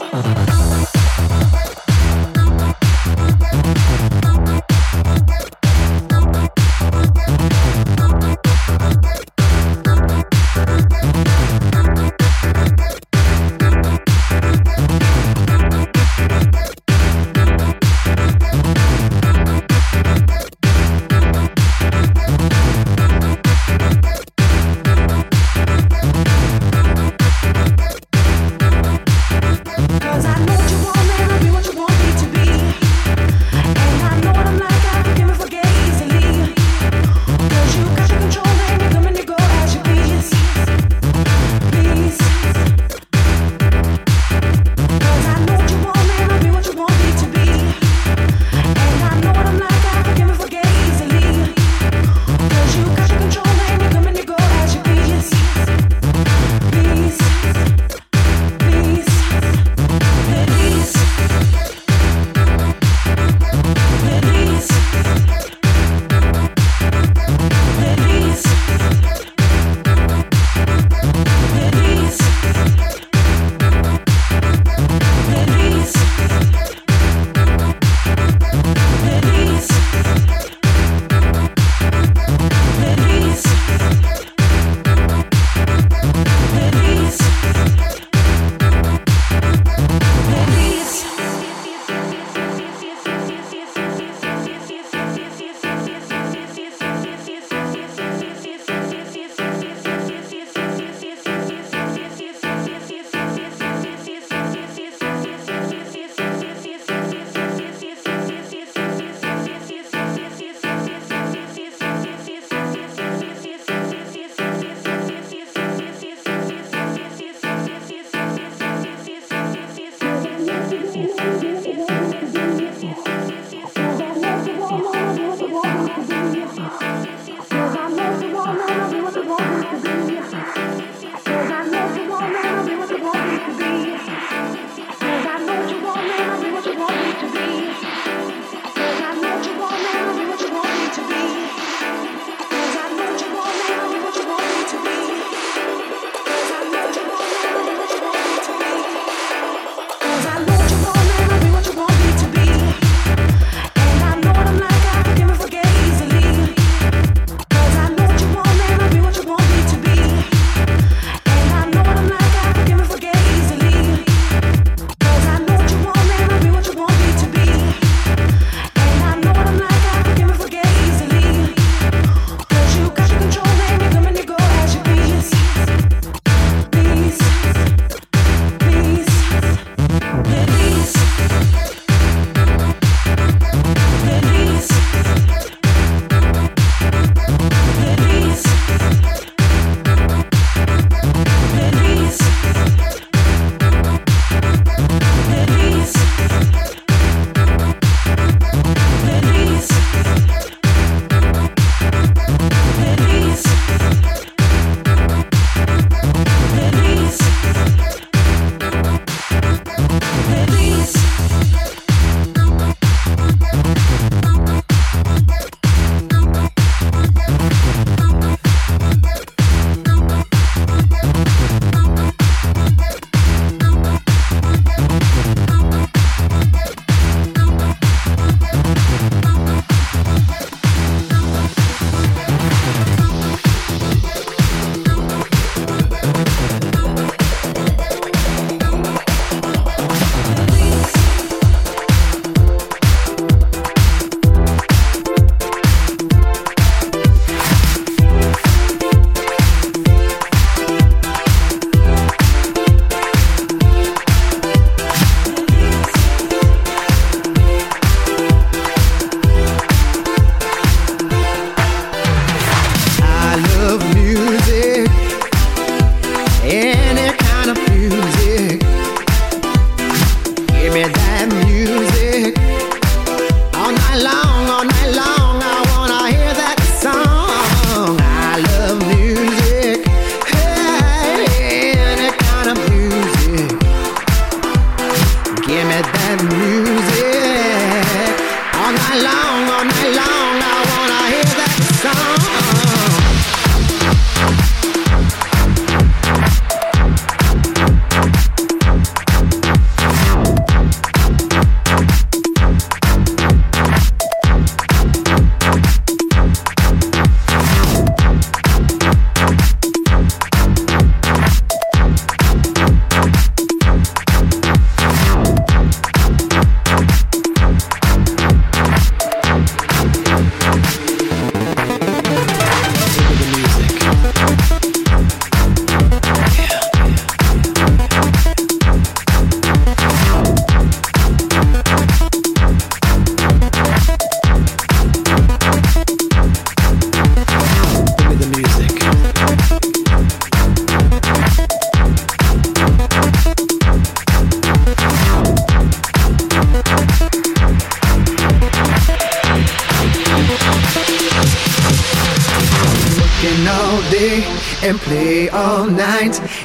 Uh-huh.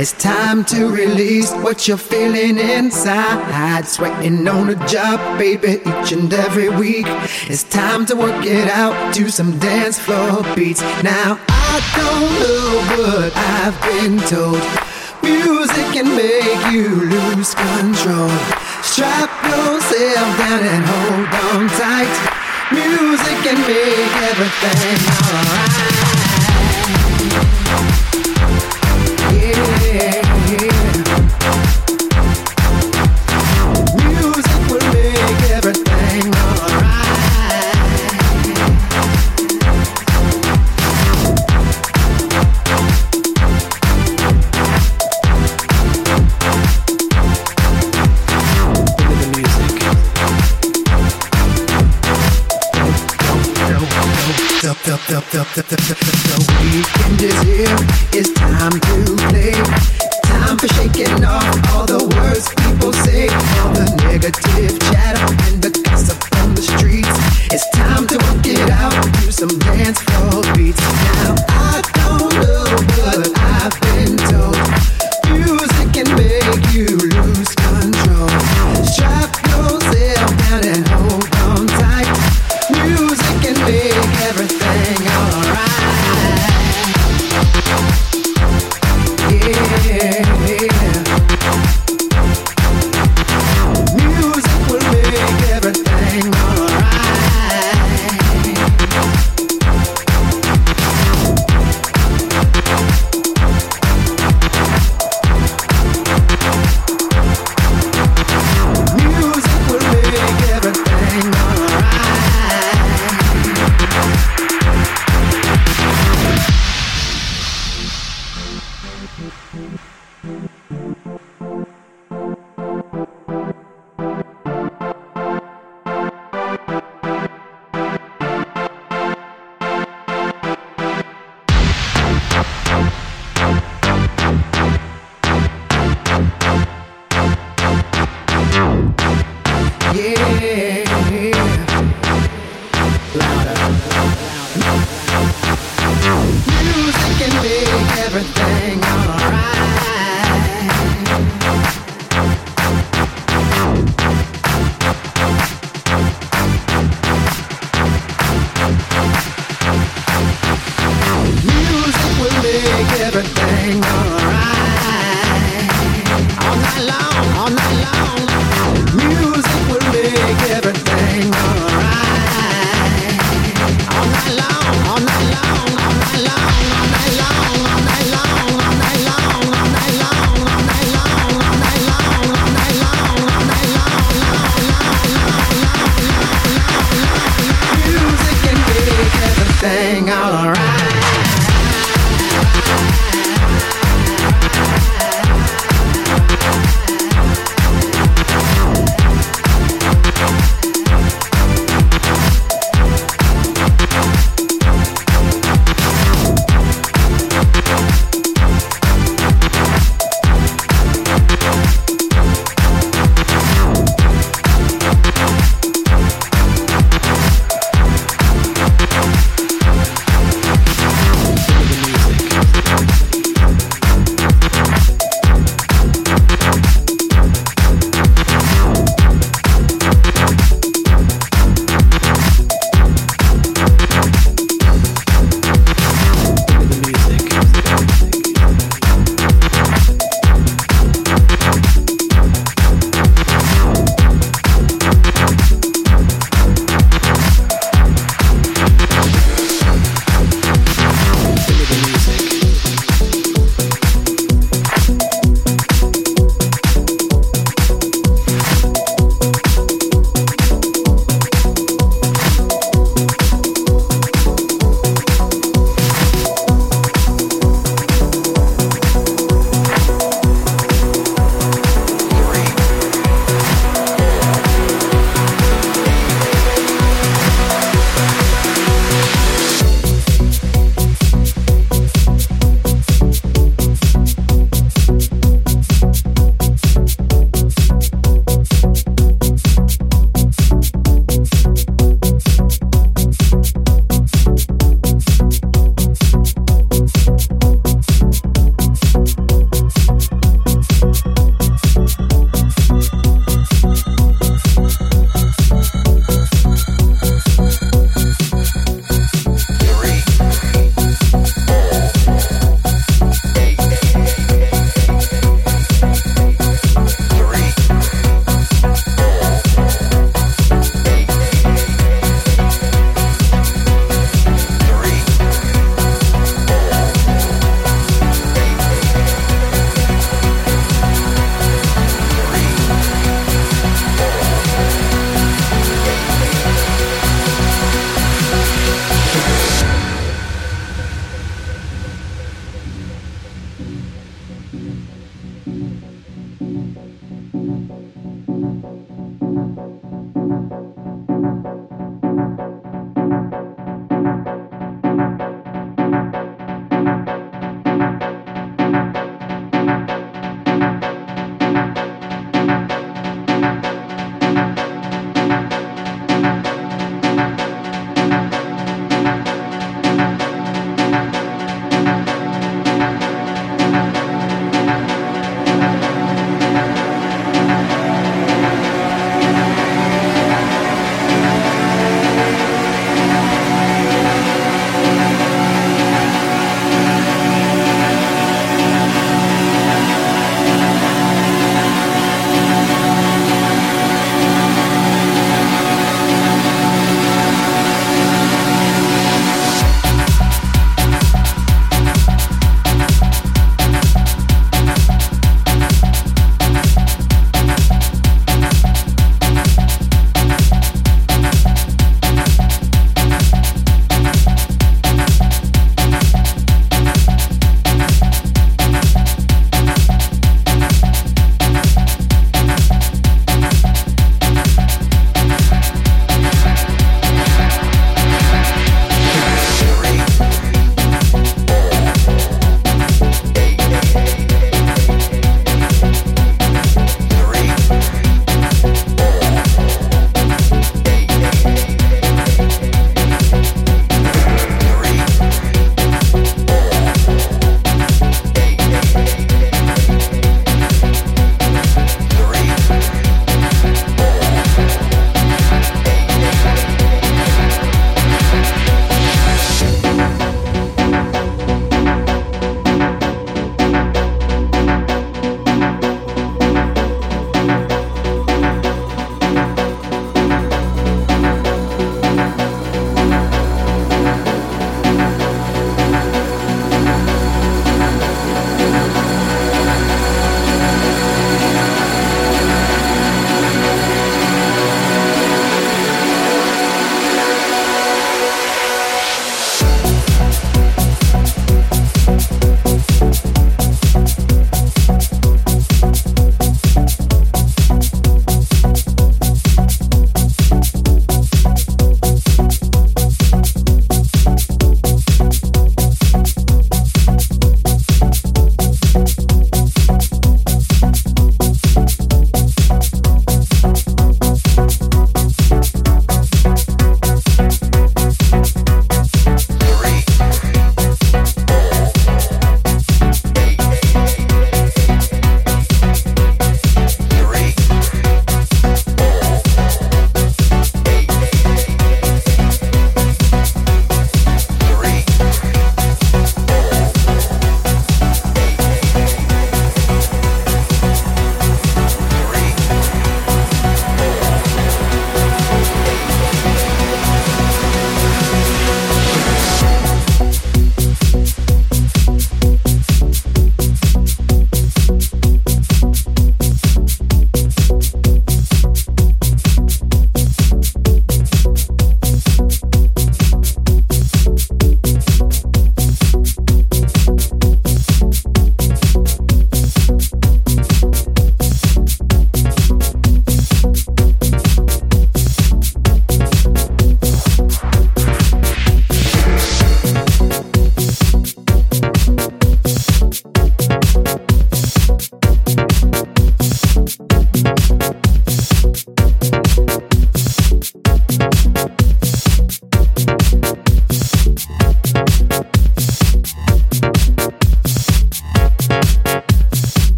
It's time to release what you're feeling inside. Sweating on the job, baby, each and every week. It's time to work it out to some dance floor beats. Now, I don't know what I've been told. Music can make you lose control. Strap yourself down and hold on tight. Music can make everything alright.